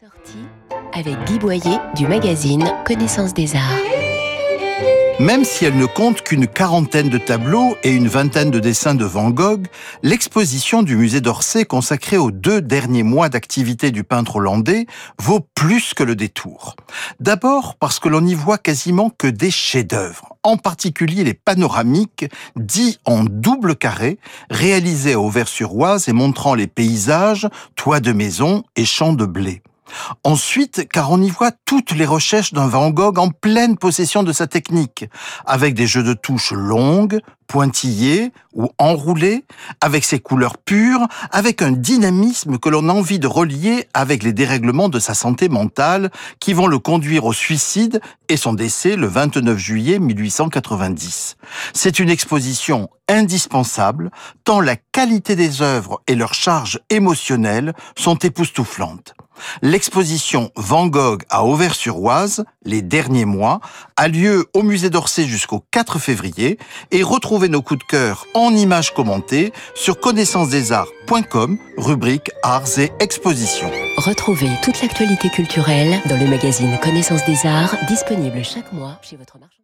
Sortie avec Guy Boyer du magazine Connaissance des Arts. Même si elle ne compte qu'une quarantaine de tableaux et une vingtaine de dessins de Van Gogh, l'exposition du musée d'Orsay consacrée aux deux derniers mois d'activité du peintre hollandais vaut plus que le détour. D'abord parce que l'on n'y voit quasiment que des chefs-d'œuvre, en particulier les panoramiques dits en double carré, réalisés à Auvers-sur-Oise et montrant les paysages, toits de maison et champs de blé. Ensuite, car on y voit toutes les recherches d'un Van Gogh en pleine possession de sa technique, avec des jeux de touches longues, pointillés ou enroulés, avec ses couleurs pures, avec un dynamisme que l'on a envie de relier avec les dérèglements de sa santé mentale qui vont le conduire au suicide et son décès le 29 juillet 1890. C'est une exposition indispensable tant la qualité des œuvres et leur charge émotionnelle sont époustouflantes. L'exposition Van Gogh à Auvers-sur-Oise, les derniers mois, a lieu au musée d'Orsay jusqu'au 4 février et nos coups de cœur en images commentées sur connaissancesdesarts.com, rubrique Arts et Expositions. Retrouvez toute l'actualité culturelle dans le magazine Connaissance des Arts, disponible chaque mois chez votre marchand.